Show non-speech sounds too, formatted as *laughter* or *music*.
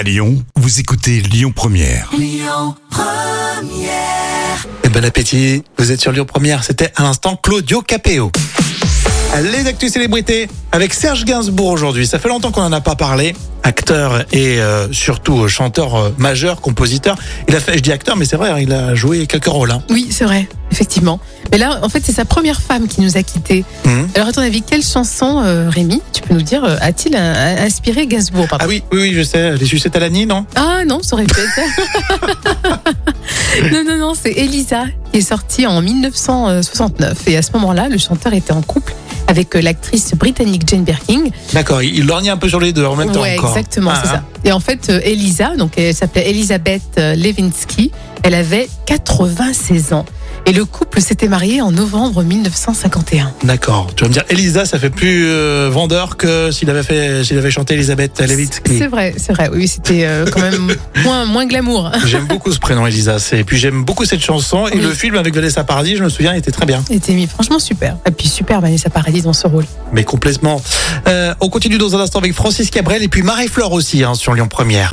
À Lyon, vous écoutez Lyon Première. Et bon appétit, vous êtes sur Lyon Première, c'était à l'instant Claudio Capéo. Les actus célébrités avec Serge Gainsbourg aujourd'hui. Ça fait longtemps qu'on n'en a pas parlé. Acteur et euh, surtout chanteur euh, majeur, compositeur. Il a fait, je dis acteur, mais c'est vrai, hein, il a joué quelques rôles. Hein. Oui, c'est vrai, effectivement. Mais là, en fait, c'est sa première femme qui nous a quittés. Mhm. Alors, à ton avis, quelle chanson, euh, Rémi, tu peux nous dire, euh, a-t-il euh, inspiré Gainsbourg pardon? Ah oui, oui, oui, je sais. Les sucettes à l'Annie, non? Ah non, ça aurait pu être. *laughs* non, non, non, c'est Elisa qui est sortie en 1969. Et à ce moment-là, le chanteur était en couple avec euh, l'actrice britannique Jane Birkin. D'accord, il, lorgnait un peu sur les deux en même temps ouais, encore. exactement, Ah, c'est ça. Et en fait, euh, Elisa, donc elle s'appelait Elisabeth euh, Levinsky, elle avait 96 ans. Et le couple s'était marié en novembre 1951. D'accord. Tu vas me dire, Elisa, ça fait plus euh, vendeur que s'il avait fait, s'il avait chanté Elisabeth Levitsky. C'est vrai, c'est vrai. Oui, c'était euh, quand même *laughs* moins, moins glamour. J'aime beaucoup ce prénom, Elisa. Et puis j'aime beaucoup cette chanson. Et Oui. le film avec Vanessa Paradis, je me souviens, était très bien. C'était mis franchement super. Et puis super Vanessa Paradis dans ce rôle. Mais complètement. Euh, on continue dans un instant avec Francis Cabrel et puis Marie-Flore aussi hein, sur Lyon Première.